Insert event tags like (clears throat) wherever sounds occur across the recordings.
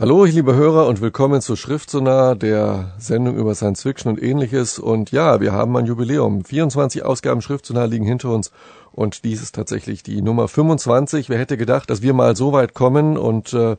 Hallo, liebe Hörer und willkommen zu Schriftsonar, der Sendung über Science Fiction und ähnliches. Und ja, wir haben ein Jubiläum. 24 Ausgaben Schriftsonar liegen hinter uns und dies ist tatsächlich die Nummer 25. Wer hätte gedacht, dass wir mal so weit kommen und äh,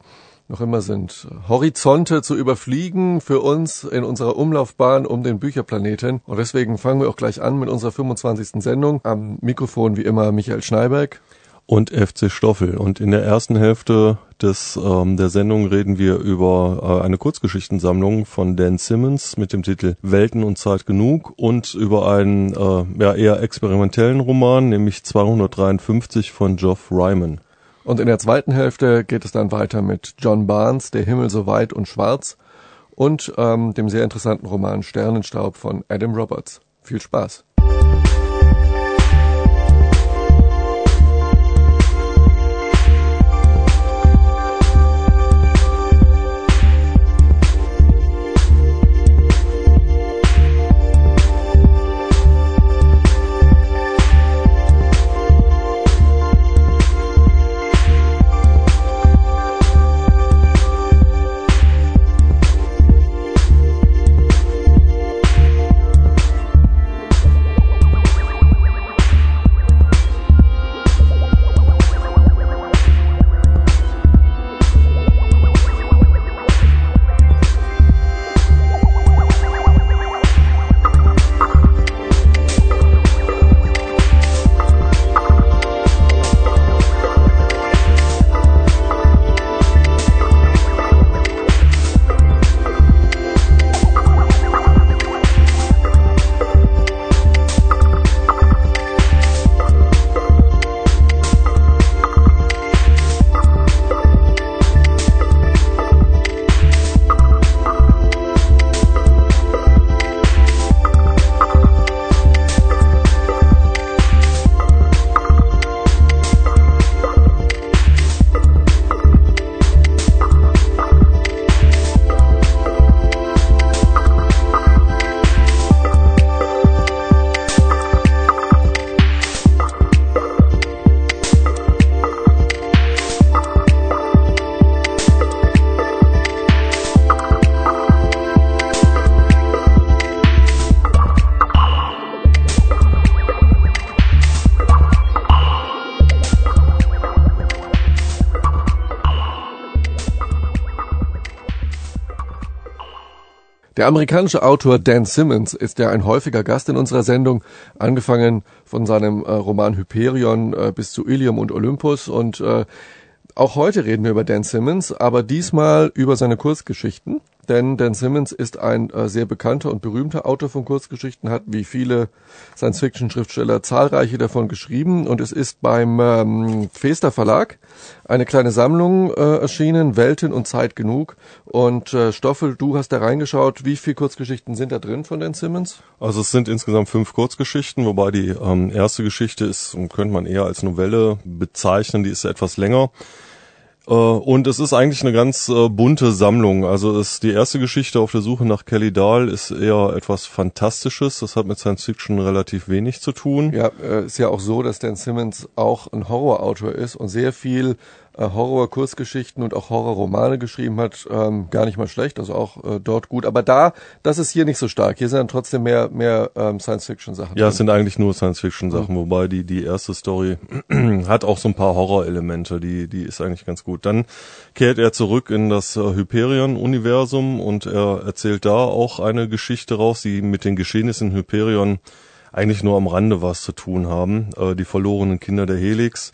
noch immer sind Horizonte zu überfliegen für uns in unserer Umlaufbahn um den Bücherplaneten. Und deswegen fangen wir auch gleich an mit unserer 25. Sendung. Am Mikrofon wie immer Michael Schneiberg und FC Stoffel. Und in der ersten Hälfte des ähm, der Sendung reden wir über äh, eine Kurzgeschichtensammlung von Dan Simmons mit dem Titel Welten und Zeit genug und über einen äh, ja, eher experimentellen Roman, nämlich 253 von Geoff Ryman. Und in der zweiten Hälfte geht es dann weiter mit John Barnes, Der Himmel so weit und schwarz und ähm, dem sehr interessanten Roman Sternenstaub von Adam Roberts. Viel Spaß! Der amerikanische Autor Dan Simmons ist ja ein häufiger Gast in unserer Sendung, angefangen von seinem äh, Roman Hyperion äh, bis zu Ilium und Olympus. Und äh, auch heute reden wir über Dan Simmons, aber diesmal über seine Kurzgeschichten denn Dan Simmons ist ein äh, sehr bekannter und berühmter Autor von Kurzgeschichten, hat wie viele Science-Fiction-Schriftsteller zahlreiche davon geschrieben und es ist beim ähm, Fester Verlag eine kleine Sammlung äh, erschienen, Welten und Zeit genug. Und äh, Stoffel, du hast da reingeschaut, wie viele Kurzgeschichten sind da drin von Dan Simmons? Also es sind insgesamt fünf Kurzgeschichten, wobei die ähm, erste Geschichte ist, könnte man eher als Novelle bezeichnen, die ist etwas länger. Äh, und es ist eigentlich eine ganz äh, bunte Sammlung. Also ist die erste Geschichte auf der Suche nach Kelly Dahl ist eher etwas Fantastisches. Das hat mit Science Fiction relativ wenig zu tun. Ja, äh, ist ja auch so, dass Dan Simmons auch ein Horrorautor ist und sehr viel äh, Horror-Kurzgeschichten und auch Horrorromane geschrieben hat, ähm, gar nicht mal schlecht, also auch äh, dort gut. Aber da, das ist hier nicht so stark. Hier sind dann trotzdem mehr, mehr ähm, Science-Fiction-Sachen. Ja, drin. es sind eigentlich nur Science-Fiction-Sachen, mhm. wobei die, die erste Story (clears throat) hat auch so ein paar Horror-Elemente, die, die ist eigentlich ganz gut. Dann kehrt er zurück in das äh, Hyperion-Universum und er erzählt da auch eine Geschichte raus, die mit den Geschehnissen in Hyperion eigentlich nur am Rande was zu tun haben. Äh, die verlorenen Kinder der Helix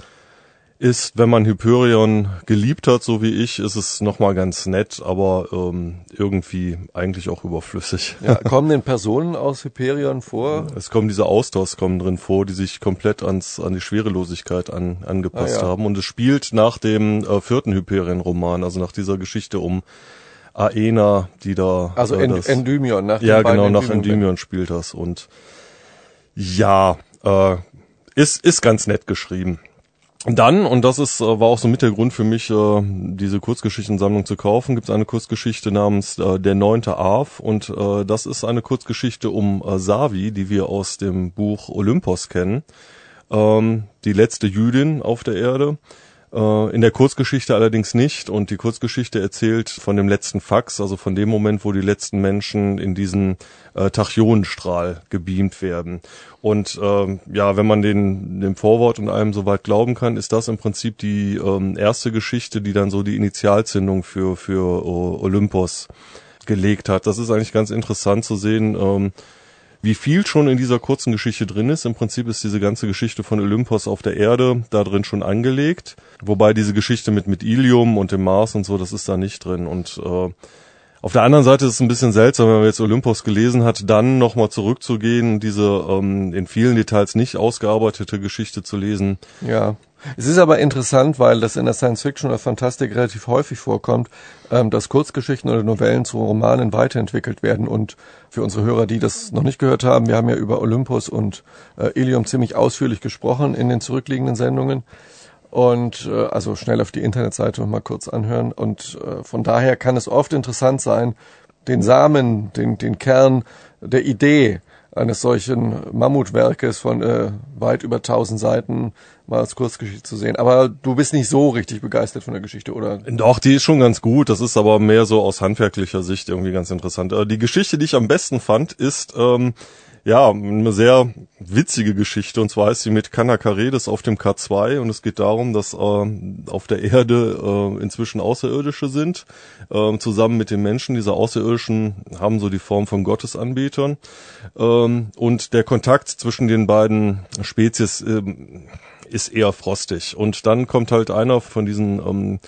ist, wenn man Hyperion geliebt hat, so wie ich, ist es nochmal ganz nett, aber ähm, irgendwie eigentlich auch überflüssig. Ja, (laughs) kommen denn Personen aus Hyperion vor? Es kommen diese Austauschs kommen drin vor, die sich komplett ans an die Schwerelosigkeit an, angepasst ah, ja. haben. Und es spielt nach dem äh, vierten Hyperion-Roman, also nach dieser Geschichte um Aena, die da. Also äh, das, Endymion, nach Ja, genau, nach Endymion spielt das. Und ja, äh, ist, ist ganz nett geschrieben. Dann, und das ist, äh, war auch so mit der Grund für mich, äh, diese Kurzgeschichtensammlung zu kaufen, gibt es eine Kurzgeschichte namens äh, Der neunte Arv und das ist eine Kurzgeschichte um Savi, die wir aus dem Buch Olympos kennen. Ähm, die letzte Jüdin auf der Erde. Äh, in der Kurzgeschichte allerdings nicht und die Kurzgeschichte erzählt von dem letzten Fax, also von dem Moment, wo die letzten Menschen in diesen äh, Tachionenstrahl gebeamt werden. Und ähm, ja, wenn man den dem Vorwort und allem soweit glauben kann, ist das im Prinzip die ähm, erste Geschichte, die dann so die Initialzündung für für uh, Olympos gelegt hat. Das ist eigentlich ganz interessant zu sehen. Ähm, wie viel schon in dieser kurzen Geschichte drin ist. Im Prinzip ist diese ganze Geschichte von Olympos auf der Erde da drin schon angelegt. Wobei diese Geschichte mit, mit Ilium und dem Mars und so, das ist da nicht drin. Und äh, auf der anderen Seite ist es ein bisschen seltsam, wenn man jetzt Olympos gelesen hat, dann nochmal zurückzugehen, diese ähm, in vielen Details nicht ausgearbeitete Geschichte zu lesen. Ja. Es ist aber interessant, weil das in der Science Fiction oder Fantastik relativ häufig vorkommt, ähm, dass Kurzgeschichten oder Novellen zu Romanen weiterentwickelt werden. Und für unsere Hörer, die das noch nicht gehört haben, wir haben ja über Olympus und äh, Ilium ziemlich ausführlich gesprochen in den zurückliegenden Sendungen. Und äh, also schnell auf die Internetseite mal kurz anhören. Und äh, von daher kann es oft interessant sein, den Samen, den, den Kern der Idee eines solchen Mammutwerkes von äh, weit über tausend Seiten mal als Kurzgeschichte zu sehen. Aber du bist nicht so richtig begeistert von der Geschichte, oder? Doch, die ist schon ganz gut. Das ist aber mehr so aus handwerklicher Sicht irgendwie ganz interessant. Äh, die Geschichte, die ich am besten fand, ist ähm, ja, eine sehr witzige Geschichte. Und zwar ist sie mit Kanakaredes auf dem K2 und es geht darum, dass äh, auf der Erde äh, inzwischen Außerirdische sind, äh, zusammen mit den Menschen. Diese Außerirdischen haben so die Form von Gottesanbetern. Ähm, und der Kontakt zwischen den beiden Spezies äh, ist eher frostig. Und dann kommt halt einer von diesen ähm,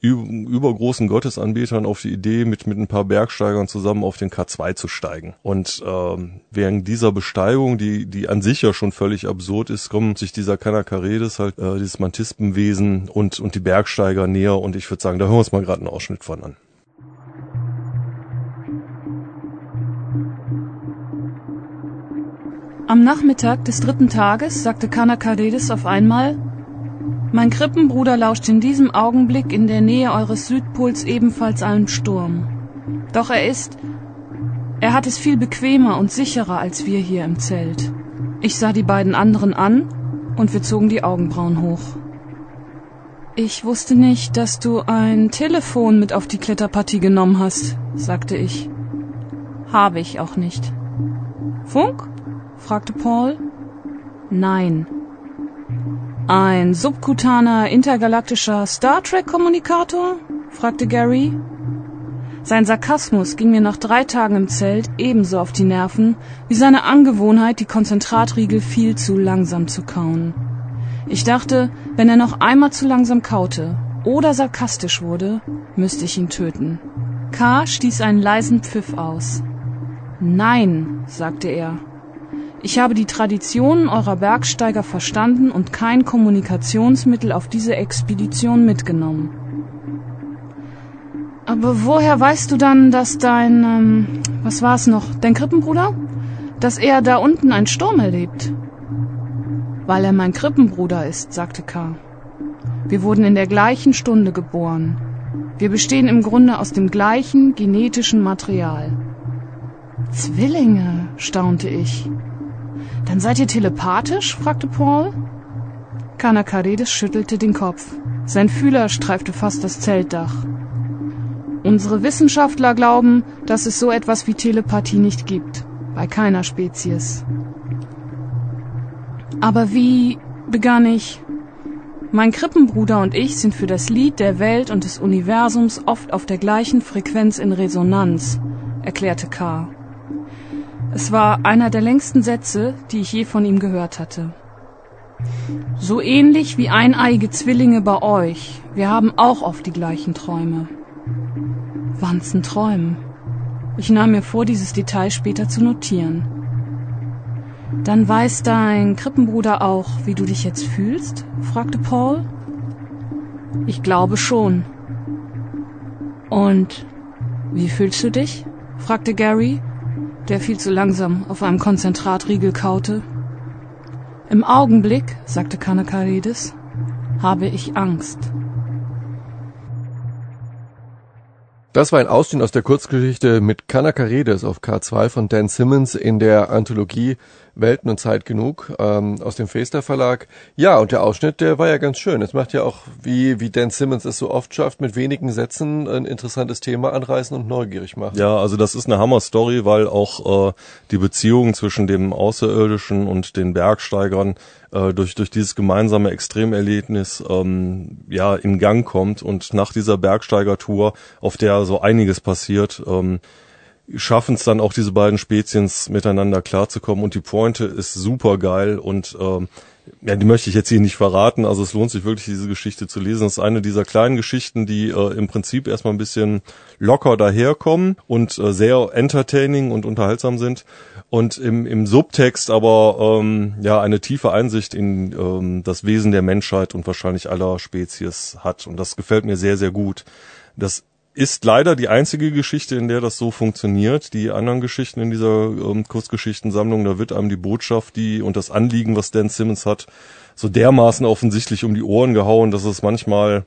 übergroßen Gottesanbetern auf die Idee, mit, mit ein paar Bergsteigern zusammen auf den K2 zu steigen. Und ähm, während dieser Besteigung, die, die an sich ja schon völlig absurd ist, kommen sich dieser Kanakaredes, halt äh, dieses Mantispenwesen und, und die Bergsteiger näher. Und ich würde sagen, da hören wir uns mal gerade einen Ausschnitt von an. Am Nachmittag des dritten Tages sagte Kanakaredes auf einmal, mein Krippenbruder lauscht in diesem Augenblick in der Nähe eures Südpols ebenfalls einem Sturm. Doch er ist. Er hat es viel bequemer und sicherer als wir hier im Zelt. Ich sah die beiden anderen an und wir zogen die Augenbrauen hoch. Ich wusste nicht, dass du ein Telefon mit auf die Kletterpartie genommen hast, sagte ich. Habe ich auch nicht. Funk? fragte Paul. Nein, ein subkutaner intergalaktischer Star Trek-Kommunikator? fragte Gary. Sein Sarkasmus ging mir nach drei Tagen im Zelt ebenso auf die Nerven wie seine Angewohnheit, die Konzentratriegel viel zu langsam zu kauen. Ich dachte, wenn er noch einmal zu langsam kaute oder sarkastisch wurde, müsste ich ihn töten. K. stieß einen leisen Pfiff aus. Nein, sagte er. Ich habe die Traditionen eurer Bergsteiger verstanden und kein Kommunikationsmittel auf diese Expedition mitgenommen. Aber woher weißt du dann, dass dein, ähm, was war es noch, dein Krippenbruder? Dass er da unten einen Sturm erlebt? Weil er mein Krippenbruder ist, sagte K. Wir wurden in der gleichen Stunde geboren. Wir bestehen im Grunde aus dem gleichen genetischen Material. Zwillinge, staunte ich. Dann seid ihr telepathisch? fragte Paul. Kanakaredes schüttelte den Kopf. Sein Fühler streifte fast das Zeltdach. Unsere Wissenschaftler glauben, dass es so etwas wie Telepathie nicht gibt. Bei keiner Spezies. Aber wie begann ich? Mein Krippenbruder und ich sind für das Lied der Welt und des Universums oft auf der gleichen Frequenz in Resonanz, erklärte K. Es war einer der längsten Sätze, die ich je von ihm gehört hatte. So ähnlich wie eineige Zwillinge bei euch. Wir haben auch oft die gleichen Träume. Wanzen träumen. Ich nahm mir vor, dieses Detail später zu notieren. Dann weiß dein Krippenbruder auch, wie du dich jetzt fühlst? fragte Paul. Ich glaube schon. Und wie fühlst du dich? fragte Gary der viel zu langsam auf einem Konzentratriegel kaute. Im Augenblick, sagte Kanakaridis, habe ich Angst. Das war ein Ausschnitt aus der Kurzgeschichte mit Kanakaredes auf K2 von Dan Simmons in der Anthologie Welten und Zeit genug ähm, aus dem Fester Verlag. Ja, und der Ausschnitt, der war ja ganz schön. Es macht ja auch, wie, wie Dan Simmons es so oft schafft, mit wenigen Sätzen ein interessantes Thema anreißen und neugierig machen. Ja, also das ist eine Hammer-Story, weil auch äh, die Beziehung zwischen dem Außerirdischen und den Bergsteigern äh, durch, durch dieses gemeinsame Extremerlebnis ähm, ja in Gang kommt und nach dieser Bergsteigertour, auf der so einiges passiert, ähm, schaffen es dann auch diese beiden Spezies miteinander klarzukommen und die Pointe ist super geil und ähm, ja, die möchte ich jetzt hier nicht verraten. Also es lohnt sich wirklich, diese Geschichte zu lesen. Das ist eine dieser kleinen Geschichten, die äh, im Prinzip erstmal ein bisschen locker daherkommen und äh, sehr entertaining und unterhaltsam sind. Und im, im Subtext aber ähm, ja eine tiefe Einsicht in ähm, das Wesen der Menschheit und wahrscheinlich aller Spezies hat. Und das gefällt mir sehr, sehr gut. Das ist leider die einzige Geschichte, in der das so funktioniert. Die anderen Geschichten in dieser ähm, Kurzgeschichtensammlung, da wird einem die Botschaft, die und das Anliegen, was Dan Simmons hat, so dermaßen offensichtlich um die Ohren gehauen, dass es manchmal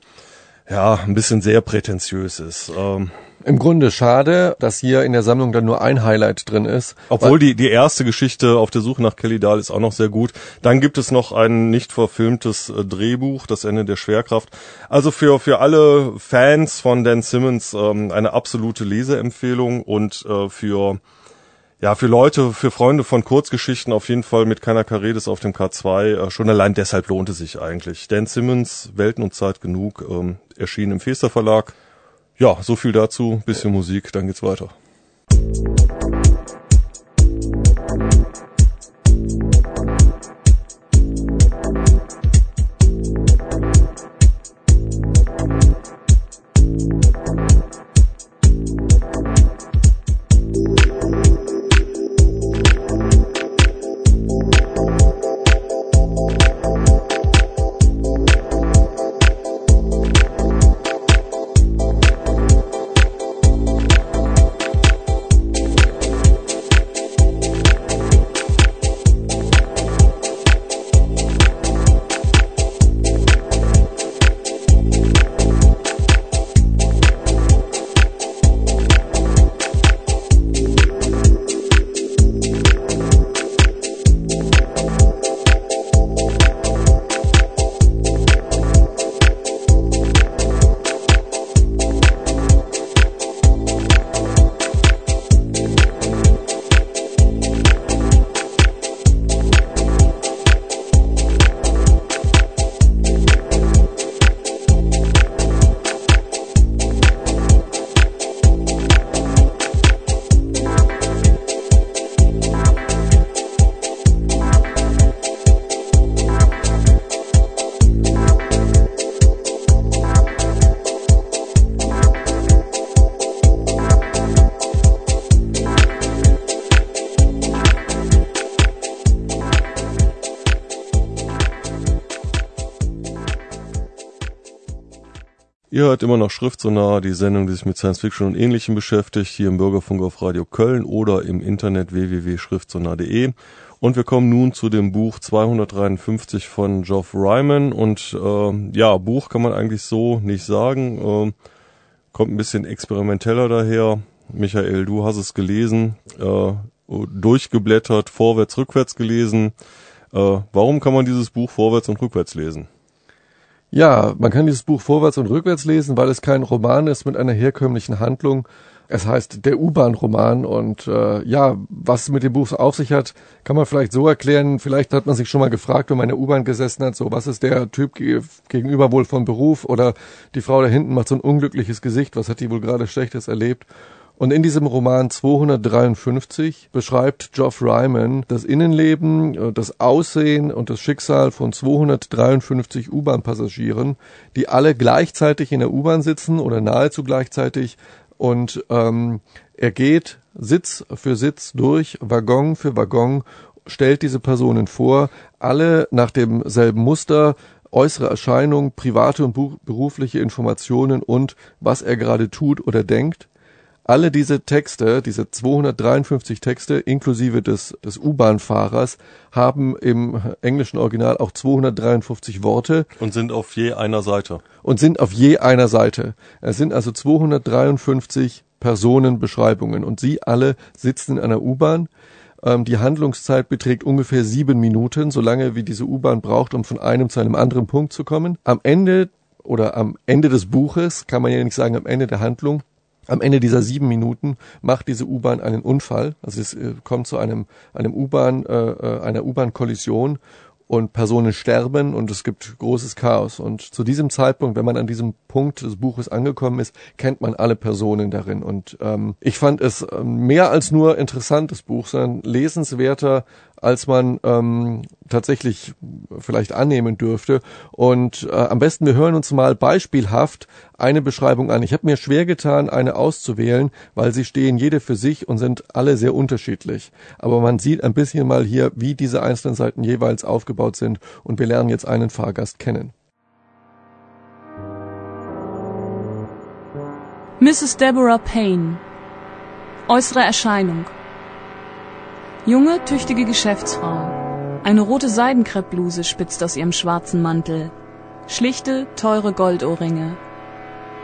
ja ein bisschen sehr prätentiös ist. Ähm, im Grunde schade, dass hier in der Sammlung dann nur ein Highlight drin ist. Obwohl die, die erste Geschichte auf der Suche nach Kelly Dahl ist auch noch sehr gut. Dann gibt es noch ein nicht verfilmtes äh, Drehbuch, Das Ende der Schwerkraft. Also für, für alle Fans von Dan Simmons ähm, eine absolute Leseempfehlung und äh, für ja, für Leute, für Freunde von Kurzgeschichten auf jeden Fall mit keiner Karedes auf dem K2. Äh, schon allein deshalb lohnt es sich eigentlich. Dan Simmons, Welten und Zeit genug, ähm, erschienen im Fester Verlag. Ja, so viel dazu. Bisschen Musik, dann geht's weiter. Ihr hört immer noch Schriftsonar, die Sendung, die sich mit Science Fiction und Ähnlichem beschäftigt, hier im Bürgerfunk auf Radio Köln oder im Internet www.schriftsonar.de. Und wir kommen nun zu dem Buch 253 von Geoff Ryman. Und äh, ja, Buch kann man eigentlich so nicht sagen. Äh, kommt ein bisschen experimenteller daher. Michael, du hast es gelesen, äh, durchgeblättert, vorwärts, rückwärts gelesen. Äh, warum kann man dieses Buch vorwärts und rückwärts lesen? Ja, man kann dieses Buch vorwärts und rückwärts lesen, weil es kein Roman ist mit einer herkömmlichen Handlung. Es heißt der U-Bahn-Roman und äh, ja, was mit dem Buch auf sich hat, kann man vielleicht so erklären. Vielleicht hat man sich schon mal gefragt, wenn man in der U-Bahn gesessen hat, so was ist der Typ gegenüber wohl von Beruf oder die Frau da hinten macht so ein unglückliches Gesicht, was hat die wohl gerade Schlechtes erlebt? Und in diesem Roman 253 beschreibt Geoff Ryman das Innenleben, äh, das Aussehen und das Schicksal von 253 U-Bahn-Passagieren, die alle gleichzeitig in der U-Bahn sitzen oder nahezu gleichzeitig. Und ähm, er geht Sitz für Sitz durch, Waggon für Waggon, stellt diese Personen vor, alle nach demselben Muster, äußere Erscheinung, private und berufliche Informationen und was er gerade tut oder denkt alle diese Texte, diese 253 Texte inklusive des, des U-Bahn-Fahrers, haben im englischen Original auch 253 Worte. Und sind auf je einer Seite. Und sind auf je einer Seite. Es sind also 253 Personenbeschreibungen und sie alle sitzen in einer U-Bahn Ähm, die Handlungszeit beträgt ungefähr sieben Minuten, so lange wie diese U-Bahn braucht, um von einem zu einem anderen Punkt zu kommen. Am Ende oder am Ende des Buches, kann man ja nicht sagen am Ende der Handlung, am Ende dieser sieben Minuten macht diese U-Bahn einen Unfall. Also es äh, kommt zu einem, einem U-Bahn, äh, äh einer U-Bahn-Kollision und Personen sterben und es gibt großes Chaos. Und zu diesem Zeitpunkt, wenn man an diesem Punkt des Buches angekommen ist, kennt man alle Personen darin. Und ähm, ich fand es ähm, mehr als nur interessantes Buch, sondern lesenswerter als man ähm, tatsächlich vielleicht annehmen dürfte. Und äh, am besten, wir hören uns mal beispielhaft eine Beschreibung an. Ich habe mir schwer getan, eine auszuwählen, weil sie stehen jede für sich und sind alle sehr unterschiedlich. Aber man sieht ein bisschen mal hier, wie diese einzelnen Seiten jeweils aufgebaut sind und wir lernen jetzt einen Fahrgast kennen. Mrs. Deborah Payne Äußere Erscheinung Junge, tüchtige Geschäftsfrau. Eine rote Seidenkreppbluse spitzt aus ihrem schwarzen Mantel. Schlichte, teure Goldohrringe.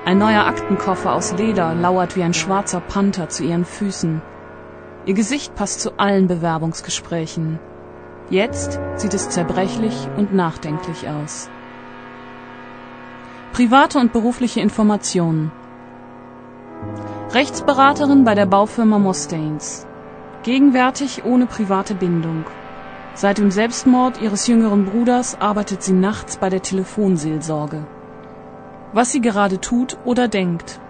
Ein neuer Aktenkoffer aus Leder lauert wie ein schwarzer Panther zu ihren Füßen. Ihr Gesicht passt zu allen Bewerbungsgesprächen. Jetzt sieht es zerbrechlich und nachdenklich aus. Private und berufliche Informationen. Rechtsberaterin bei der Baufirma Mustaines. Gegenwärtig ohne private Bindung. Seit dem Selbstmord ihres jüngeren Bruders arbeitet sie nachts bei der Telefonseelsorge. Was sie gerade tut oder denkt.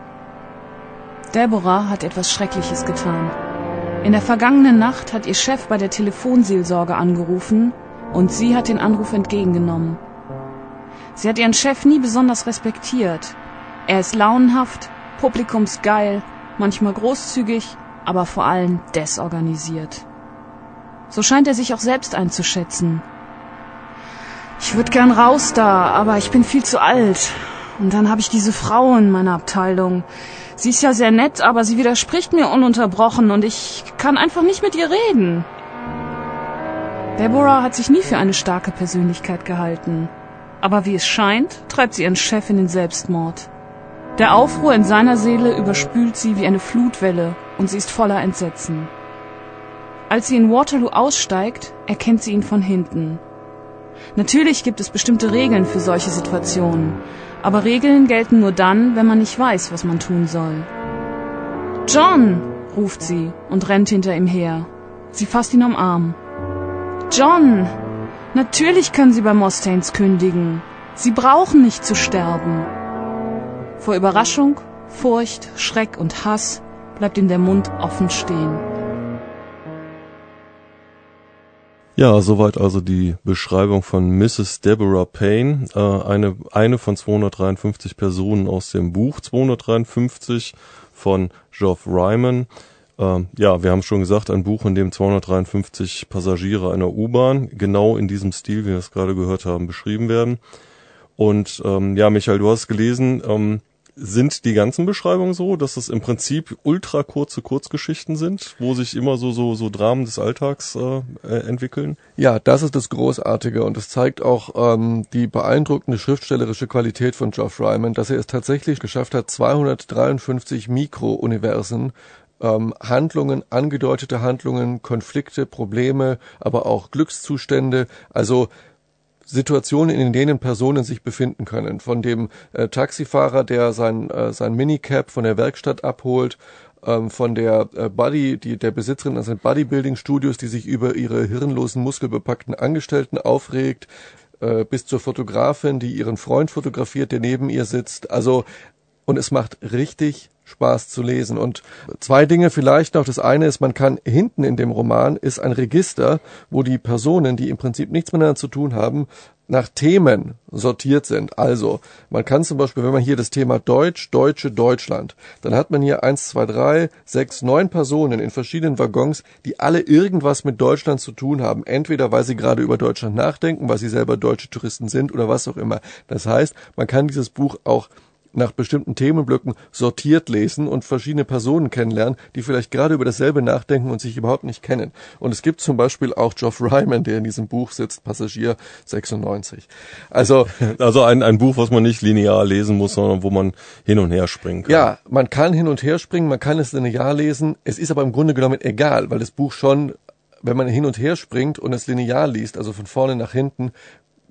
Deborah hat etwas Schreckliches getan. In der vergangenen Nacht hat ihr Chef bei der Telefonseelsorge angerufen und sie hat den Anruf entgegengenommen. Sie hat ihren Chef nie besonders respektiert. Er ist launenhaft, publikumsgeil, manchmal großzügig aber vor allem desorganisiert. So scheint er sich auch selbst einzuschätzen. Ich würde gern raus da, aber ich bin viel zu alt. Und dann habe ich diese Frau in meiner Abteilung. Sie ist ja sehr nett, aber sie widerspricht mir ununterbrochen und ich kann einfach nicht mit ihr reden. Deborah hat sich nie für eine starke Persönlichkeit gehalten. Aber wie es scheint, treibt sie ihren Chef in den Selbstmord. Der Aufruhr in seiner Seele überspült sie wie eine Flutwelle und sie ist voller Entsetzen. Als sie in Waterloo aussteigt, erkennt sie ihn von hinten. Natürlich gibt es bestimmte Regeln für solche Situationen, aber Regeln gelten nur dann, wenn man nicht weiß, was man tun soll. John, ruft sie und rennt hinter ihm her. Sie fasst ihn am Arm. John, natürlich können Sie bei Mustaines kündigen. Sie brauchen nicht zu sterben. Vor Überraschung, Furcht, Schreck und Hass bleibt ihm der Mund offen stehen. Ja, soweit also die Beschreibung von Mrs. Deborah Payne, äh, eine, eine von 253 Personen aus dem Buch 253 von Geoff Ryman. Äh, ja, wir haben schon gesagt, ein Buch, in dem 253 Passagiere einer U-Bahn genau in diesem Stil, wie wir es gerade gehört haben, beschrieben werden. Und ähm, ja, Michael, du hast gelesen, ähm, sind die ganzen Beschreibungen so, dass es im Prinzip ultra kurze Kurzgeschichten sind, wo sich immer so so so Dramen des Alltags äh, äh, entwickeln? Ja, das ist das Großartige und es zeigt auch ähm, die beeindruckende schriftstellerische Qualität von Geoff Ryman, dass er es tatsächlich geschafft hat, 253 Mikrouniversen ähm, Handlungen, angedeutete Handlungen, Konflikte, Probleme, aber auch Glückszustände, also Situationen, in denen Personen sich befinden können. Von dem äh, Taxifahrer, der sein, äh, sein Minicap von der Werkstatt abholt, ähm, von der äh, Body, die, der Besitzerin eines Bodybuilding-Studios, die sich über ihre hirnlosen, muskelbepackten Angestellten aufregt, äh, bis zur Fotografin, die ihren Freund fotografiert, der neben ihr sitzt. Also, und es macht richtig Spaß zu lesen. Und zwei Dinge vielleicht noch. Das eine ist, man kann hinten in dem Roman ist ein Register, wo die Personen, die im Prinzip nichts miteinander zu tun haben, nach Themen sortiert sind. Also, man kann zum Beispiel, wenn man hier das Thema Deutsch, Deutsche, Deutschland, dann hat man hier eins, zwei, drei, sechs, neun Personen in verschiedenen Waggons, die alle irgendwas mit Deutschland zu tun haben. Entweder weil sie gerade über Deutschland nachdenken, weil sie selber deutsche Touristen sind oder was auch immer. Das heißt, man kann dieses Buch auch nach bestimmten Themenblöcken sortiert lesen und verschiedene Personen kennenlernen, die vielleicht gerade über dasselbe nachdenken und sich überhaupt nicht kennen. Und es gibt zum Beispiel auch Geoff Ryman, der in diesem Buch sitzt, Passagier 96. Also, (laughs) also ein, ein Buch, was man nicht linear lesen muss, sondern wo man hin und her springen kann. Ja, man kann hin und her springen, man kann es linear lesen. Es ist aber im Grunde genommen egal, weil das Buch schon wenn man hin und her springt und es linear liest, also von vorne nach hinten,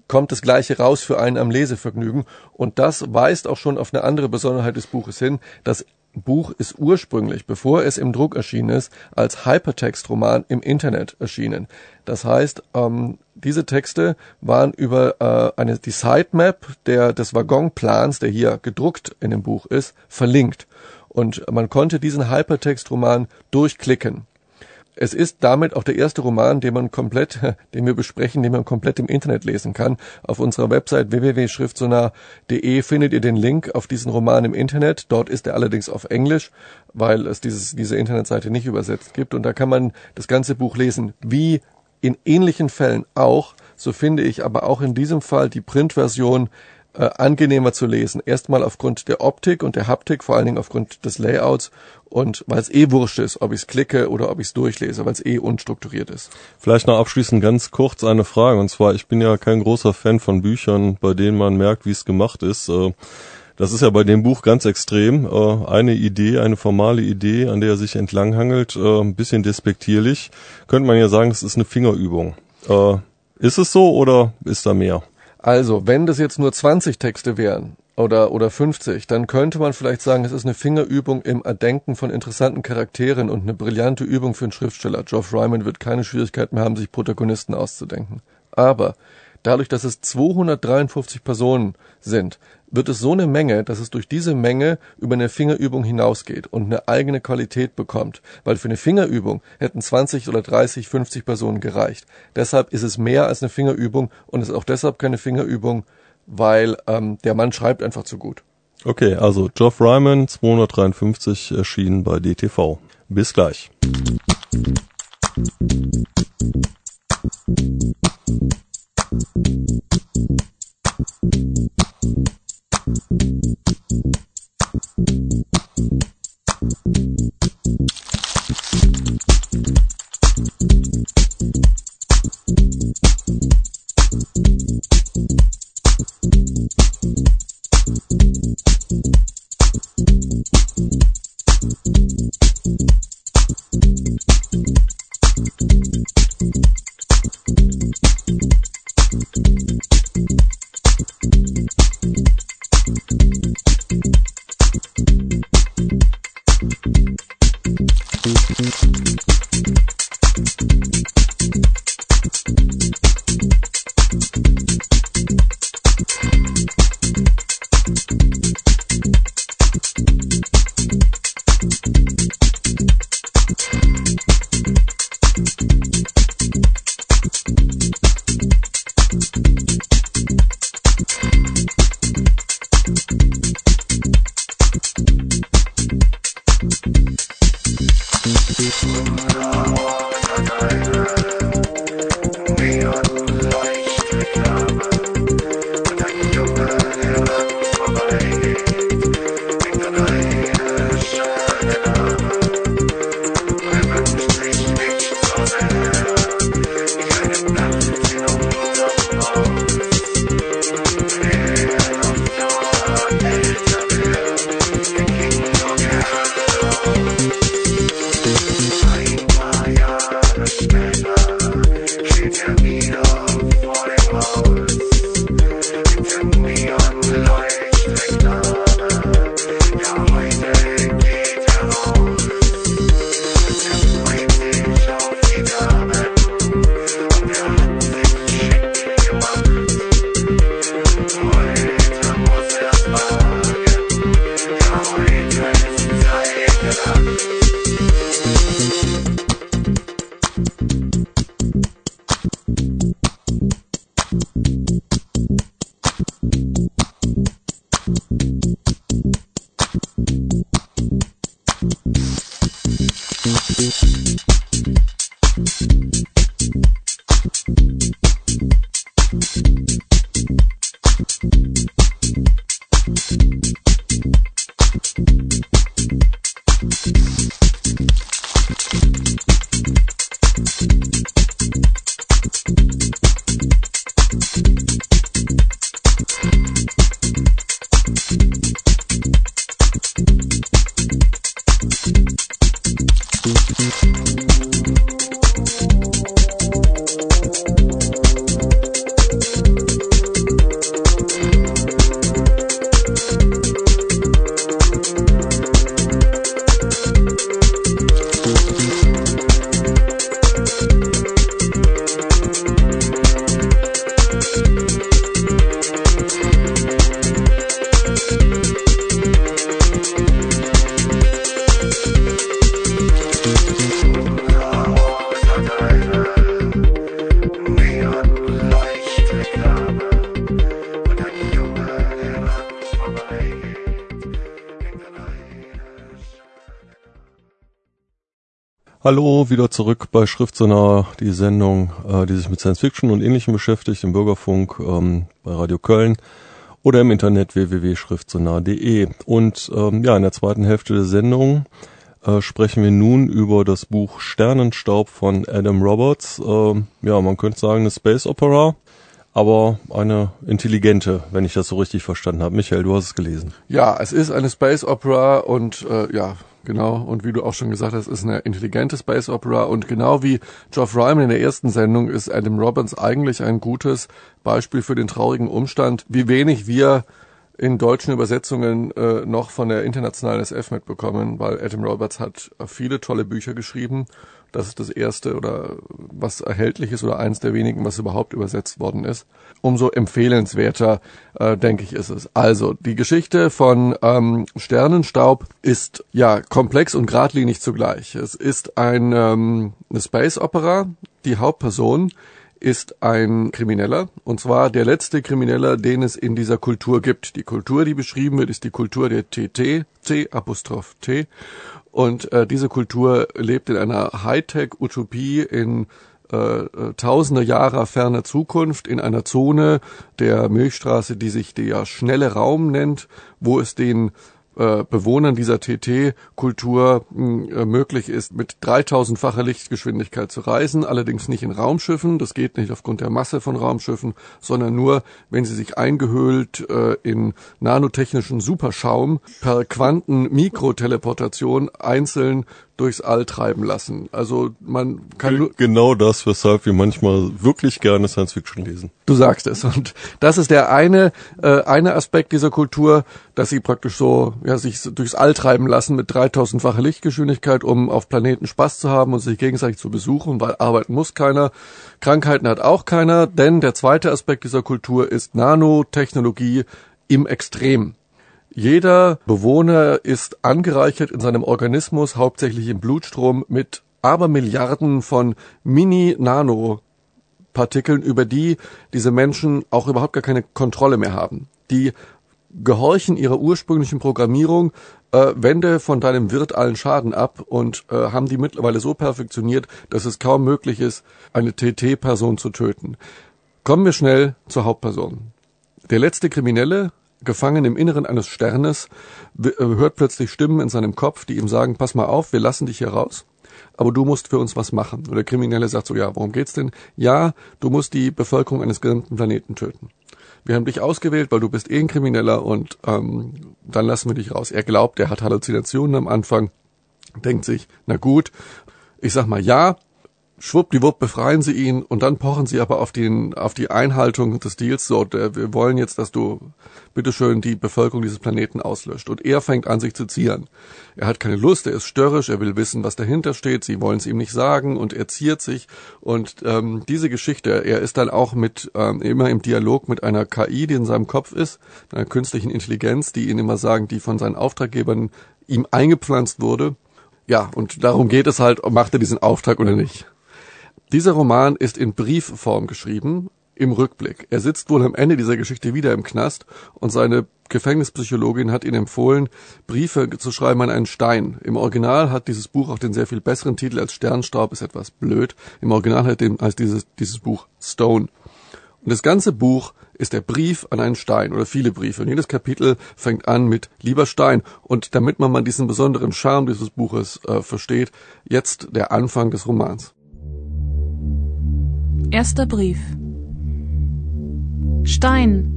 kommt das Gleiche raus für einen am Lesevergnügen. Und das weist auch schon auf eine andere Besonderheit des Buches hin. Das Buch ist ursprünglich, bevor es im Druck erschienen ist, als Hypertext-Roman im Internet erschienen. Das heißt, ähm, diese Texte waren über äh, eine, die Sitemap der, des Waggonplans, der hier gedruckt in dem Buch ist, verlinkt. Und man konnte diesen Hypertext-Roman durchklicken. Es ist damit auch der erste Roman, den man komplett, (laughs) den wir besprechen, den man komplett im Internet lesen kann. Auf unserer Website www.schriftsonar.de findet ihr den Link auf diesen Roman im Internet. Dort ist er allerdings auf Englisch, weil es dieses, diese Internetseite nicht übersetzt gibt. Und da kann man das ganze Buch lesen. Wie in ähnlichen Fällen auch, so finde ich aber auch in diesem Fall die Printversion äh, angenehmer zu lesen. Erstmal aufgrund der Optik und der Haptik, vor allen Dingen aufgrund des Layouts und weil es eh wurscht ist, ob ich es klicke oder ob ich es durchlese, weil es eh unstrukturiert ist. Vielleicht noch abschließend ganz kurz eine Frage. Und zwar, ich bin ja kein großer Fan von Büchern, bei denen man merkt, wie es gemacht ist. Äh, das ist ja bei dem Buch ganz extrem. Äh, eine Idee, eine formale Idee, an der er sich entlanghangelt, äh, ein bisschen despektierlich. Könnte man ja sagen, es ist eine Fingerübung. Ist es so oder ist da mehr? Also, wenn das jetzt nur 20 Texte wären oder, oder 50, dann könnte man vielleicht sagen, es ist eine Fingerübung im Erdenken von interessanten Charakteren und eine brillante Übung für einen Schriftsteller. Geoff Ryman wird keine Schwierigkeit mehr haben, sich Protagonisten auszudenken. Aber dadurch, dass es 253 Personen sind, wird es so eine Menge, dass es durch diese Menge über eine Fingerübung hinausgeht und eine eigene Qualität bekommt. Weil für eine Fingerübung hätten 20 oder 30, 50 Personen gereicht. Deshalb ist es mehr als eine Fingerübung und ist auch deshalb keine Fingerübung, weil ähm, der Mann schreibt einfach zu gut. Okay, also Geoff Ryman 253 erschienen bei DTV. Bis gleich. Hallo, wieder zurück bei Schriftsonar, die Sendung, äh, die sich mit Science Fiction und Ähnlichem beschäftigt, im Bürgerfunk, ähm, bei Radio Köln oder im Internet www.schriftsonar.de. Und ähm, ja, in der zweiten Hälfte der Sendung äh, sprechen wir nun über das Buch Sternenstaub von Adam Roberts. Äh, ja, man könnte sagen eine Space Opera, aber eine intelligente, wenn ich das so richtig verstanden habe. Michael, du hast es gelesen. Ja, es ist eine Space Opera und äh, ja, genau. Und wie du auch schon gesagt hast, ist eine intelligente Space Opera. Und genau wie Geoff Ryman in der ersten Sendung ist Adam Roberts eigentlich ein gutes Beispiel für den traurigen Umstand, wie wenig wir in deutschen Übersetzungen äh, noch von der internationalen SF mitbekommen, weil Adam Roberts hat viele tolle Bücher geschrieben. Das ist das erste oder was erhältlich ist oder eins der wenigen, was überhaupt übersetzt worden ist. Umso empfehlenswerter, äh, denke ich, ist es. Also, die Geschichte von ähm, Sternenstaub ist ja komplex und geradlinig zugleich. Es ist ein, ähm, eine Space Opera. Die Hauptperson ist ein Krimineller, und zwar der letzte Krimineller, den es in dieser Kultur gibt. Die Kultur, die beschrieben wird, ist die Kultur der TT, T Apostroph T. Und äh, diese Kultur lebt in einer Hightech-Utopie in äh, äh, tausende Jahre ferner Zukunft in einer Zone der Milchstraße, die sich der schnelle Raum nennt, wo es den äh, Bewohnern dieser TT-Kultur hm, äh, möglich ist, mit 3000-facher Lichtgeschwindigkeit zu reisen, allerdings nicht in Raumschiffen. Das geht nicht aufgrund der Masse von Raumschiffen, sondern nur, wenn sie sich eingehüllt äh, in nanotechnischen Superschaum per Quanten-Mikroteleportation einzeln durchs All treiben lassen. Also man kann nur genau das, weshalb wir manchmal wirklich gerne Science Fiction lesen. Du sagst es und das ist der eine äh, eine Aspekt dieser Kultur, dass sie praktisch so ja sich durchs All treiben lassen mit 3000-facher Lichtgeschwindigkeit, um auf Planeten Spaß zu haben und sich gegenseitig zu besuchen, weil arbeiten muss keiner, Krankheiten hat auch keiner, denn der zweite Aspekt dieser Kultur ist Nanotechnologie im Extrem. Jeder Bewohner ist angereichert in seinem Organismus, hauptsächlich im Blutstrom, mit Abermilliarden von Mini-Nano-Partikeln, über die diese Menschen auch überhaupt gar keine Kontrolle mehr haben. Die gehorchen ihrer ursprünglichen Programmierung, äh, wende von deinem Wirt allen Schaden ab und äh, haben die mittlerweile so perfektioniert, dass es kaum möglich ist, eine TT-Person zu töten. Kommen wir schnell zur Hauptperson. Der letzte Kriminelle gefangen im Inneren eines Sternes, äh, hört plötzlich Stimmen in seinem Kopf, die ihm sagen, pass mal auf, wir lassen dich hier raus, aber du musst für uns was machen. Und der Kriminelle sagt so, ja, worum geht's denn? Ja, du musst die Bevölkerung eines gesamten Planeten töten. Wir haben dich ausgewählt, weil du bist eh ein Krimineller und ähm, dann lassen wir dich raus. Er glaubt, er hat Halluzinationen am Anfang, denkt sich, na gut, ich sag mal ja, schwuppdiwupp befreien sie ihn und dann pochen sie aber auf, den, auf die Einhaltung des Deals. So, der, wir wollen jetzt, dass du bitteschön die Bevölkerung dieses Planeten auslöscht. Und er fängt an, sich zu zieren. Er hat keine Lust, er ist störrisch, er will wissen, was dahinter steht. Sie wollen es ihm nicht sagen und er ziert sich. Und ähm, diese Geschichte, er ist dann auch mit ähm, immer im Dialog mit einer KI, die in seinem Kopf ist, einer künstlichen Intelligenz, die ihn immer sagen, die von seinen Auftraggebern ihm eingepflanzt wurde. Ja, und darum geht es halt, macht er diesen Auftrag oder nicht. Dieser Roman ist in Briefform geschrieben, im Rückblick. Er sitzt wohl am Ende dieser Geschichte wieder im Knast und seine Gefängnispsychologin hat ihn empfohlen, Briefe zu schreiben an einen Stein. Im Original hat dieses Buch auch den sehr viel besseren Titel als Sternstaub, ist etwas blöd. Im Original heißt dieses, dieses Buch Stone. Und das ganze Buch ist der Brief an einen Stein oder viele Briefe. Und jedes Kapitel fängt an mit Lieber Stein. Und damit man mal diesen besonderen Charme dieses Buches äh, versteht, jetzt der Anfang des Romans. Erster Brief. Stein.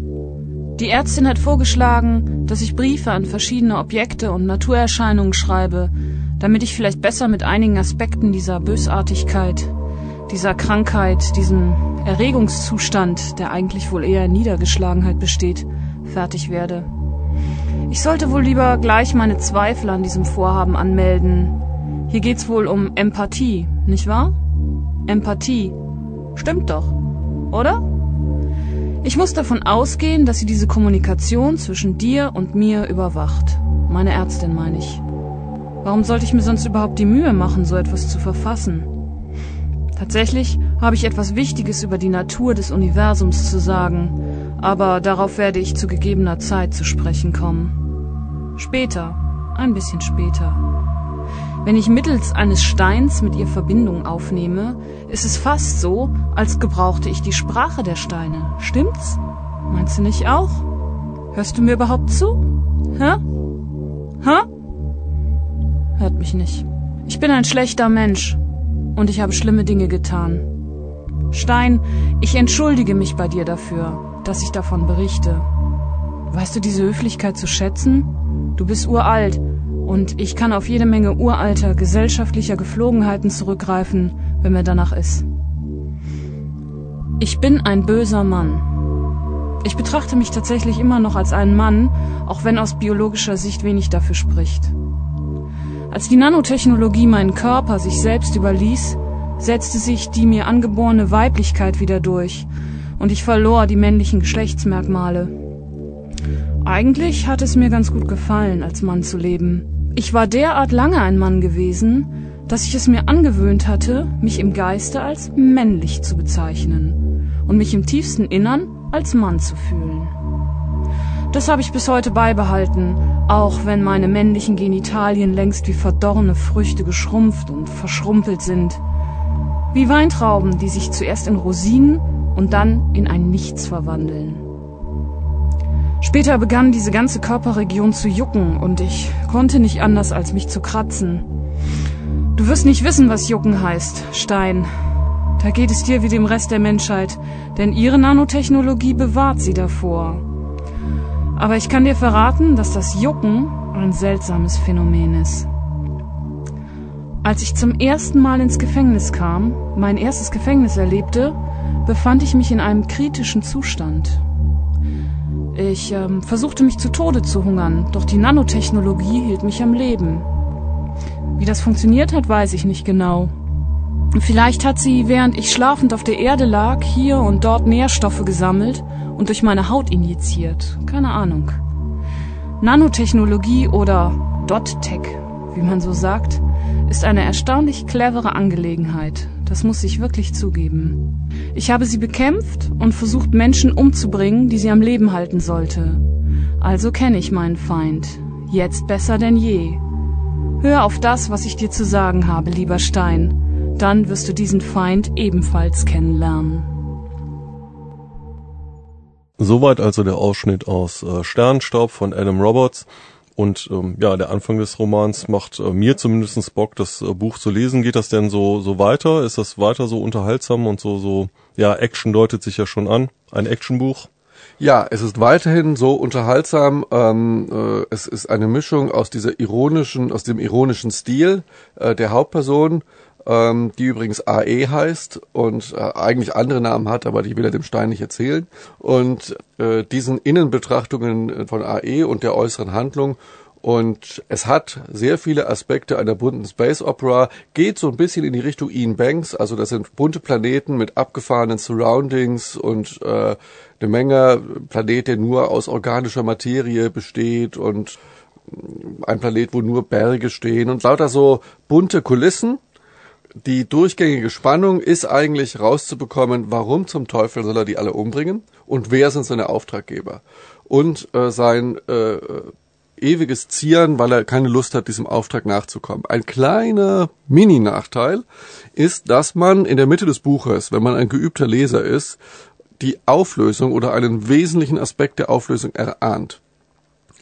Die Ärztin hat vorgeschlagen, dass ich Briefe an verschiedene Objekte und Naturerscheinungen schreibe, damit ich vielleicht besser mit einigen Aspekten dieser Bösartigkeit, dieser Krankheit, diesem Erregungszustand, der eigentlich wohl eher in Niedergeschlagenheit besteht, fertig werde. Ich sollte wohl lieber gleich meine Zweifel an diesem Vorhaben anmelden. Hier geht's wohl um Empathie, nicht wahr? Empathie. Stimmt doch, oder? Ich muss davon ausgehen, dass sie diese Kommunikation zwischen dir und mir überwacht. Meine Ärztin meine ich. Warum sollte ich mir sonst überhaupt die Mühe machen, so etwas zu verfassen? Tatsächlich habe ich etwas Wichtiges über die Natur des Universums zu sagen, aber darauf werde ich zu gegebener Zeit zu sprechen kommen. Später, ein bisschen später. Wenn ich mittels eines Steins mit ihr Verbindung aufnehme, ist es fast so, als gebrauchte ich die Sprache der Steine. Stimmt's? Meinst du nicht auch? Hörst du mir überhaupt zu? Hä? Hä? Hört mich nicht. Ich bin ein schlechter Mensch und ich habe schlimme Dinge getan. Stein, ich entschuldige mich bei dir dafür, dass ich davon berichte. Weißt du diese Höflichkeit zu schätzen? Du bist uralt und ich kann auf jede Menge uralter gesellschaftlicher Geflogenheiten zurückgreifen, wenn mir danach ist. Ich bin ein böser Mann. Ich betrachte mich tatsächlich immer noch als einen Mann, auch wenn aus biologischer Sicht wenig dafür spricht. Als die Nanotechnologie meinen Körper sich selbst überließ, setzte sich die mir angeborene Weiblichkeit wieder durch und ich verlor die männlichen Geschlechtsmerkmale. Eigentlich hat es mir ganz gut gefallen, als Mann zu leben. Ich war derart lange ein Mann gewesen, dass ich es mir angewöhnt hatte, mich im Geiste als männlich zu bezeichnen und mich im tiefsten Innern als Mann zu fühlen. Das habe ich bis heute beibehalten, auch wenn meine männlichen Genitalien längst wie verdorrene Früchte geschrumpft und verschrumpelt sind. Wie Weintrauben, die sich zuerst in Rosinen und dann in ein Nichts verwandeln. Später begann diese ganze Körperregion zu jucken und ich konnte nicht anders, als mich zu kratzen. Du wirst nicht wissen, was jucken heißt, Stein. Da geht es dir wie dem Rest der Menschheit, denn ihre Nanotechnologie bewahrt sie davor. Aber ich kann dir verraten, dass das Jucken ein seltsames Phänomen ist. Als ich zum ersten Mal ins Gefängnis kam, mein erstes Gefängnis erlebte, befand ich mich in einem kritischen Zustand. Ich ähm, versuchte mich zu Tode zu hungern, doch die Nanotechnologie hielt mich am Leben. Wie das funktioniert hat, weiß ich nicht genau. Vielleicht hat sie, während ich schlafend auf der Erde lag, hier und dort Nährstoffe gesammelt und durch meine Haut injiziert. Keine Ahnung. Nanotechnologie oder Dot-Tech, wie man so sagt, ist eine erstaunlich clevere Angelegenheit. Das muss ich wirklich zugeben. Ich habe sie bekämpft und versucht, Menschen umzubringen, die sie am Leben halten sollte. Also kenne ich meinen Feind. Jetzt besser denn je. Hör auf das, was ich dir zu sagen habe, lieber Stein. Dann wirst du diesen Feind ebenfalls kennenlernen. Soweit also der Ausschnitt aus äh, Sternstaub von Adam Roberts. Und ähm, ja, der Anfang des Romans macht äh, mir zumindest Bock, das äh, Buch zu lesen. Geht das denn so so weiter? Ist das weiter so unterhaltsam und so so? Ja, Action deutet sich ja schon an. Ein Actionbuch. Ja, es ist weiterhin so unterhaltsam. Ähm, äh, es ist eine Mischung aus dieser ironischen, aus dem ironischen Stil äh, der Hauptperson, ähm, die übrigens AE heißt und äh, eigentlich andere Namen hat, aber die will er dem Stein nicht erzählen. Und äh, diesen Innenbetrachtungen von AE und der äußeren Handlung. Und es hat sehr viele Aspekte einer bunten Space Opera, geht so ein bisschen in die Richtung Ian Banks, also das sind bunte Planeten mit abgefahrenen Surroundings und äh, eine Menge Planet, der nur aus organischer Materie besteht und ein Planet, wo nur Berge stehen und lauter so bunte Kulissen die durchgängige Spannung ist eigentlich rauszubekommen, warum zum Teufel soll er die alle umbringen und wer sind seine Auftraggeber. Und äh, sein äh, ewiges Zieren, weil er keine Lust hat, diesem Auftrag nachzukommen. Ein kleiner Mini-Nachteil ist, dass man in der Mitte des Buches, wenn man ein geübter Leser ist, die Auflösung oder einen wesentlichen Aspekt der Auflösung erahnt.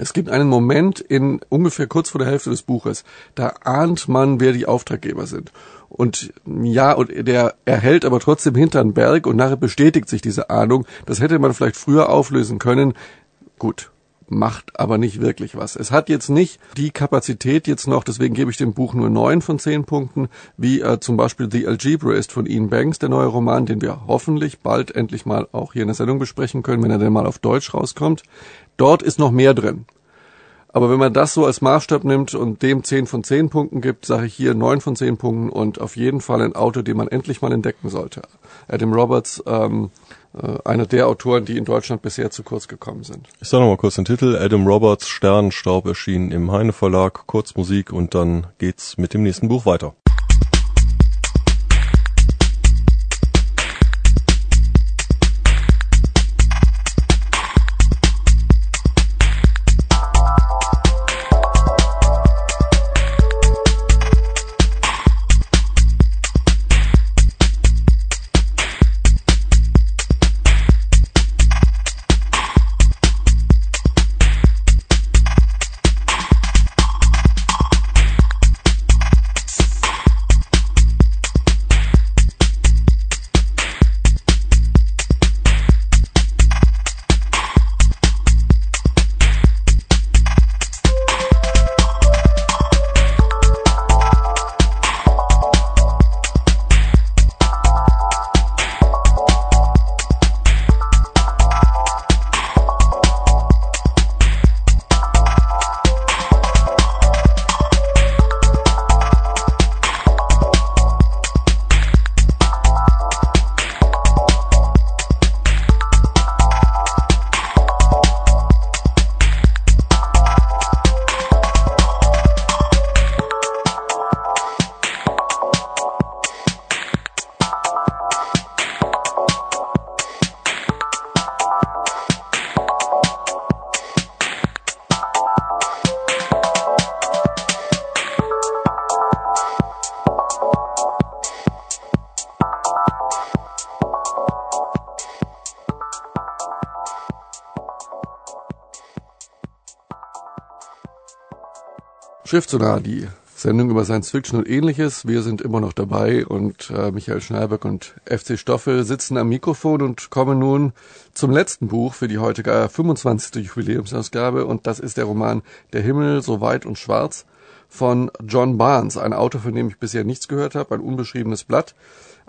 Es gibt einen Moment in ungefähr kurz vor der Hälfte des Buches, da ahnt man, wer die Auftraggeber sind. Und ja, und der erhält aber trotzdem hinter Berg und nachher bestätigt sich diese Ahnung. Das hätte man vielleicht früher auflösen können. Gut, macht aber nicht wirklich was. Es hat jetzt nicht die Kapazität jetzt noch, deswegen gebe ich dem Buch nur neun von zehn Punkten, wie äh, zum Beispiel The Algebraist von Ian Banks, der neue Roman, den wir hoffentlich bald endlich mal auch hier in der Sendung besprechen können, wenn er denn mal auf Deutsch rauskommt. Dort ist noch mehr drin. Aber wenn man das so als Maßstab nimmt und dem 10 von 10 Punkten gibt, sage ich hier 9 von 10 Punkten und auf jeden Fall ein Auto, den man endlich mal entdecken sollte. Adam Roberts, ähm, äh, einer der Autoren, die in Deutschland bisher zu kurz gekommen sind. Ich sage nochmal kurz den Titel. Adam Roberts, Sternenstaub erschienen im Heine Verlag, Kurzmusik und dann geht's mit dem nächsten Buch weiter. Schriftsonar, die Sendung über Science Fiction und ähnliches. Wir sind immer noch dabei und äh, Michael Schneiberg und FC Stoffel sitzen am Mikrofon und kommen nun zum letzten Buch für die heutige 25. Jubiläumsausgabe und das ist der Roman Der Himmel so weit und schwarz von John Barnes, ein Autor, von dem ich bisher nichts gehört habe, ein unbeschriebenes Blatt,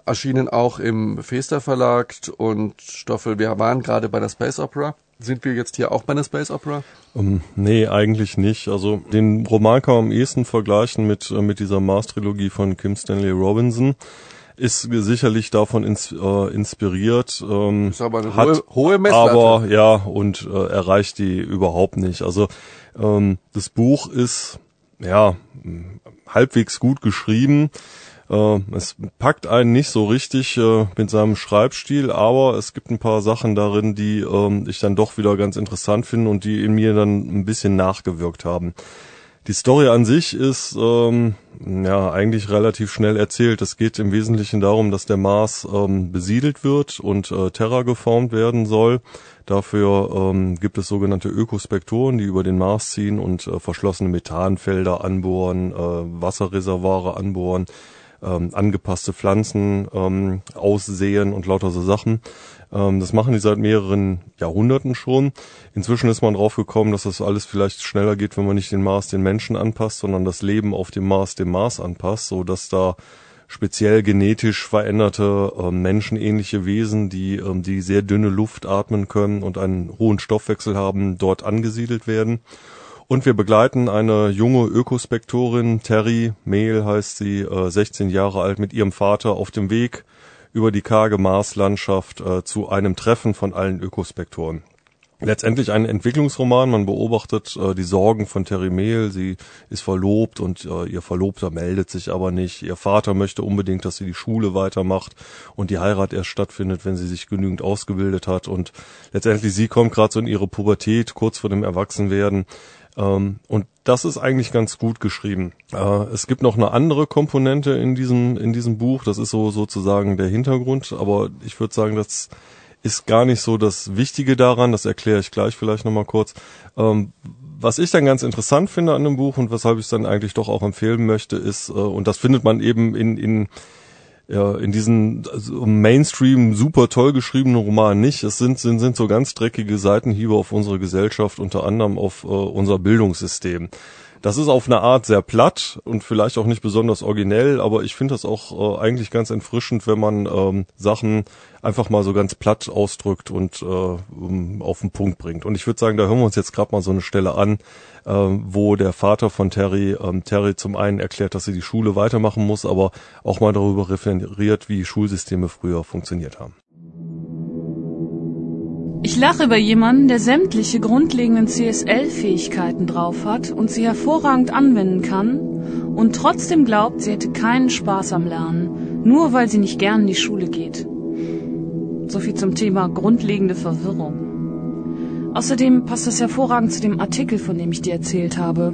erschienen auch im Fester Verlag und Stoffel, wir waren gerade bei der Space Opera. Sind wir jetzt hier auch bei einer Space Opera? Um, ähm, nee, eigentlich nicht. Also den Roman kann man am ehesten vergleichen mit, äh, mit dieser Mars-Trilogie von Kim Stanley Robinson. Ist sicherlich davon ins, äh, inspiriert. Ähm, ist aber eine hat, hohe, hohe Messlatte. Aber ja, und äh, erreicht die überhaupt nicht. Also ähm, das Buch ist ja halbwegs gut geschrieben äh, es packt einen nicht so richtig äh, mit seinem Schreibstil, aber es gibt ein paar Sachen darin, die äh, ich dann doch wieder ganz interessant finde und die in mir dann ein bisschen nachgewirkt haben. Die Story an sich ist ähm, ja eigentlich relativ schnell erzählt. Es geht im Wesentlichen darum, dass der Mars ähm, besiedelt wird und äh, Terra geformt werden soll. Dafür ähm, gibt es sogenannte Ökospektoren, die über den Mars ziehen und äh, verschlossene Methanfelder anbohren, äh, Wasserreservoire anbohren ähm, angepasste Pflanzen ähm, aussehen und lauter so Sachen. Ähm, das machen die seit mehreren Jahrhunderten schon. Inzwischen ist man drauf gekommen, dass das alles vielleicht schneller geht, wenn man nicht den Mars den Menschen anpasst, sondern das Leben auf dem Mars dem Mars anpasst, so dass da speziell genetisch veränderte äh, menschenähnliche Wesen, die, ähm, die sehr dünne Luft atmen können und einen hohen Stoffwechsel haben, dort angesiedelt werden. Und wir begleiten eine junge Ökospektorin, Terry Mehl heißt sie, äh, 16 Jahre alt, mit ihrem Vater auf dem Weg über die karge Marslandschaft äh, zu einem Treffen von allen Ökospektoren. Letztendlich ein Entwicklungsroman. Man beobachtet äh, die Sorgen von Terry Mehl. Sie ist verlobt und äh, ihr Verlobter meldet sich aber nicht. Ihr Vater möchte unbedingt, dass sie die Schule weitermacht und die Heirat erst stattfindet, wenn sie sich genügend ausgebildet hat. Und letztendlich sie kommt gerade so in ihre Pubertät, kurz vor dem Erwachsenwerden. Ähm, und das ist eigentlich ganz gut geschrieben. Äh, es gibt noch eine andere Komponente in diesem, in diesem Buch. Das ist so sozusagen der Hintergrund. Aber ich würde sagen, das ist gar nicht so das Wichtige daran. Das erkläre ich gleich vielleicht nochmal kurz. Ähm, was ich dann ganz interessant finde an dem Buch und weshalb ich es dann eigentlich doch auch empfehlen möchte, ist, äh, und das findet man eben in, in ja, in diesen also Mainstream super toll geschriebenen Romanen nicht. Es sind, sind, sind so ganz dreckige Seitenhiebe auf unsere Gesellschaft, unter anderem auf äh, unser Bildungssystem. Das ist auf eine Art sehr platt und vielleicht auch nicht besonders originell, aber ich finde das auch äh, eigentlich ganz entfrischend, wenn man ähm, Sachen einfach mal so ganz platt ausdrückt und äh, um, auf den Punkt bringt. Und ich würde sagen, da hören wir uns jetzt gerade mal so eine Stelle an, äh, wo der Vater von Terry ähm, Terry zum einen erklärt, dass sie die Schule weitermachen muss, aber auch mal darüber referiert, wie Schulsysteme früher funktioniert haben. Ich lache über jemanden, der sämtliche grundlegenden CSL-Fähigkeiten drauf hat und sie hervorragend anwenden kann und trotzdem glaubt, sie hätte keinen Spaß am Lernen, nur weil sie nicht gern in die Schule geht. So viel zum Thema grundlegende Verwirrung. Außerdem passt das hervorragend zu dem Artikel, von dem ich dir erzählt habe.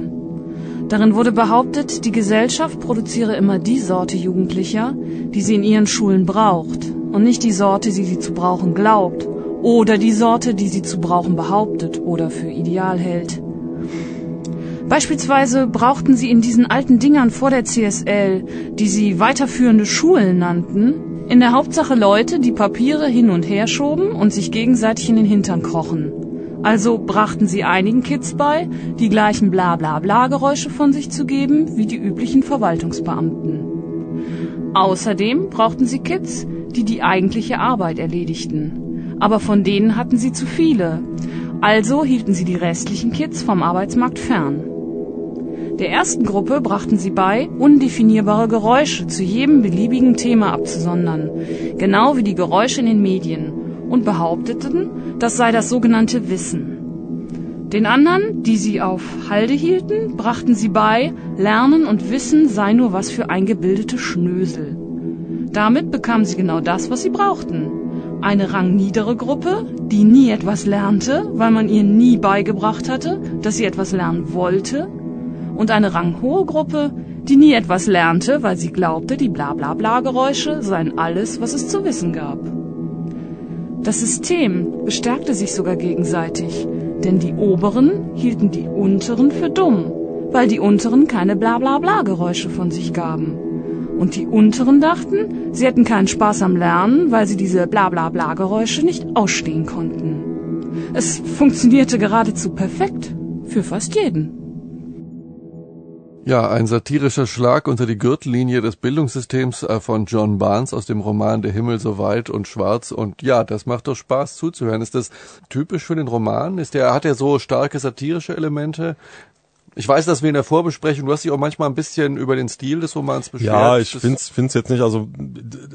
Darin wurde behauptet, die Gesellschaft produziere immer die Sorte Jugendlicher, die sie in ihren Schulen braucht, und nicht die Sorte, die sie zu brauchen glaubt oder die Sorte, die sie zu brauchen behauptet oder für ideal hält. Beispielsweise brauchten sie in diesen alten Dingern vor der CSL, die sie weiterführende Schulen nannten, in der Hauptsache Leute, die Papiere hin und her schoben und sich gegenseitig in den Hintern krochen. Also brachten sie einigen Kids bei, die gleichen Bla-Bla-Bla-Geräusche von sich zu geben wie die üblichen Verwaltungsbeamten. Außerdem brauchten sie Kids, die die eigentliche Arbeit erledigten aber von denen hatten sie zu viele. Also hielten sie die restlichen Kids vom Arbeitsmarkt fern. Der ersten Gruppe brachten sie bei, undefinierbare Geräusche zu jedem beliebigen Thema abzusondern, genau wie die Geräusche in den Medien, und behaupteten, das sei das sogenannte Wissen. Den anderen, die sie auf Halde hielten, brachten sie bei, Lernen und Wissen sei nur was für eingebildete Schnösel. Damit bekamen sie genau das, was sie brauchten, eine rangniedere Gruppe, die nie etwas lernte, weil man ihr nie beigebracht hatte, dass sie etwas lernen wollte, und eine ranghohe Gruppe, die nie etwas lernte, weil sie glaubte, die Blablabla-Geräusche seien alles, was es zu wissen gab. Das System bestärkte sich sogar gegenseitig, denn die Oberen hielten die Unteren für dumm, weil die unteren keine Bla-Bla-Bla-Geräusche von sich gaben. Und die unteren dachten, sie hätten keinen Spaß am Lernen, weil sie diese Bla-Bla-Bla-Geräusche nicht ausstehen konnten. Es funktionierte geradezu perfekt. Für fast jeden. Ja, ein satirischer Schlag unter die Gürtellinie des Bildungssystems äh, von John Barnes aus dem Roman Der Himmel so weit und schwarz. Und ja, das macht doch Spaß zuzuhören. Ist das typisch für den Roman? Ist der, hat er so starke satirische Elemente? Ich weiß, dass wir in der Vorbesprechung, du hast dich auch manchmal ein bisschen über den Stil des Romans beschwert. Ja, ich find's, find's jetzt nicht, also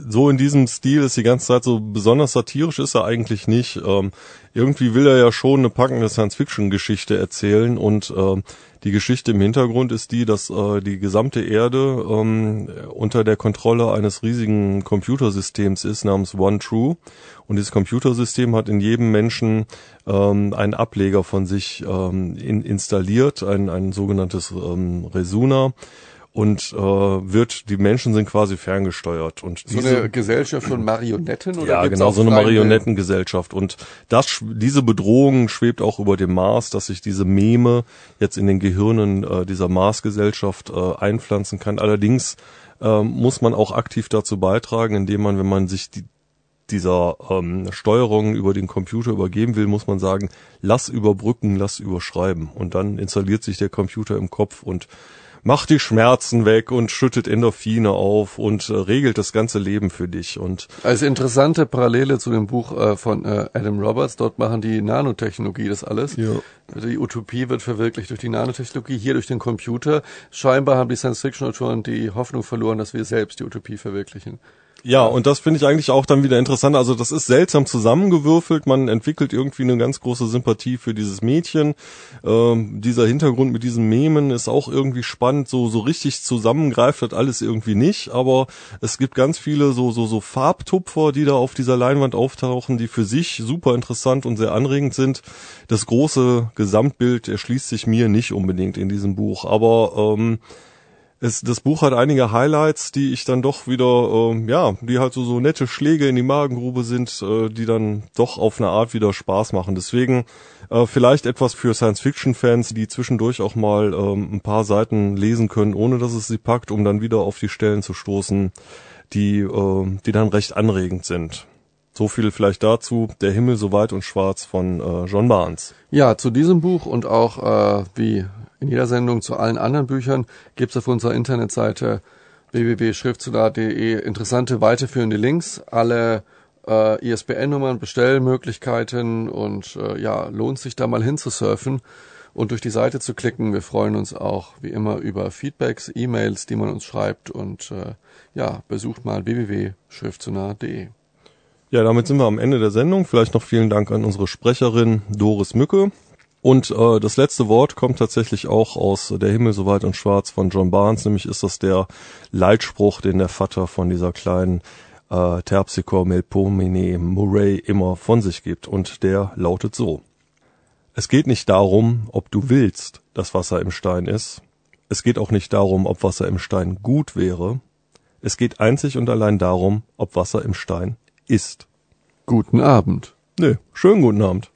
so in diesem Stil ist die ganze Zeit so besonders satirisch ist er eigentlich nicht. Ähm, irgendwie will er ja schon eine packende Science-Fiction-Geschichte erzählen und ähm, die Geschichte im Hintergrund ist die, dass äh, die gesamte Erde ähm, unter der Kontrolle eines riesigen Computersystems ist namens One True und dieses Computersystem hat in jedem Menschen ähm, einen Ableger von sich ähm, in, installiert, ein, ein sogenanntes ähm, Resuna und äh, wird die Menschen sind quasi ferngesteuert und so diese, eine Gesellschaft von Marionetten oder ja genau so eine Marionettengesellschaft und das diese Bedrohung schwebt auch über dem Mars, dass sich diese Meme jetzt in den Gehirnen äh, dieser Mars-Gesellschaft äh, einpflanzen kann. Allerdings äh, muss man auch aktiv dazu beitragen, indem man, wenn man sich die dieser ähm, Steuerung über den Computer übergeben will, muss man sagen, lass überbrücken, lass überschreiben. Und dann installiert sich der Computer im Kopf und macht die Schmerzen weg und schüttet Endorphine auf und äh, regelt das ganze Leben für dich. Und als interessante Parallele zu dem Buch äh, von äh, Adam Roberts, dort machen die Nanotechnologie das alles. Ja. Die Utopie wird verwirklicht durch die Nanotechnologie, hier durch den Computer. Scheinbar haben die Science-Fiction-Autoren die Hoffnung verloren, dass wir selbst die Utopie verwirklichen. Ja, und das finde ich eigentlich auch dann wieder interessant. Also das ist seltsam zusammengewürfelt. Man entwickelt irgendwie eine ganz große Sympathie für dieses Mädchen. Ähm, dieser Hintergrund mit diesen Memen ist auch irgendwie spannend. So so richtig zusammengreift hat alles irgendwie nicht. Aber es gibt ganz viele so so so Farbtupfer, die da auf dieser Leinwand auftauchen, die für sich super interessant und sehr anregend sind. Das große Gesamtbild erschließt sich mir nicht unbedingt in diesem Buch. Aber ähm, es, das Buch hat einige Highlights, die ich dann doch wieder, äh, ja, die halt so, so nette Schläge in die Magengrube sind, äh, die dann doch auf eine Art wieder Spaß machen. Deswegen äh, vielleicht etwas für Science-Fiction-Fans, die zwischendurch auch mal ähm, ein paar Seiten lesen können, ohne dass es sie packt, um dann wieder auf die Stellen zu stoßen, die, äh, die dann recht anregend sind. So viel vielleicht dazu. Der Himmel so weit und schwarz von äh, John Barnes. Ja, zu diesem Buch und auch äh, wie in jeder Sendung zu allen anderen Büchern gibt es auf unserer Internetseite www.schriftsolar.de interessante weiterführende Links, alle äh, ISBN-Nummern, Bestellmöglichkeiten und äh, ja, lohnt sich da mal hinzusurfen und durch die Seite zu klicken. Wir freuen uns auch wie immer über Feedbacks, E-Mails, die man uns schreibt und äh, ja, besucht mal www.schriftsonar.de. Ja, damit sind wir am Ende der Sendung. Vielleicht noch vielen Dank an unsere Sprecherin Doris Mücke. Und äh, das letzte Wort kommt tatsächlich auch aus Der Himmel so weit und schwarz von John Barnes, nämlich ist das der Leitspruch, den der Vater von dieser kleinen äh, Terpsichore Melpomene Murray immer von sich gibt. Und der lautet so. Es geht nicht darum, ob du willst, dass Wasser im Stein ist. Es geht auch nicht darum, ob Wasser im Stein gut wäre. Es geht einzig und allein darum, ob Wasser im Stein ist. Guten Abend. Nö, schönen guten Abend.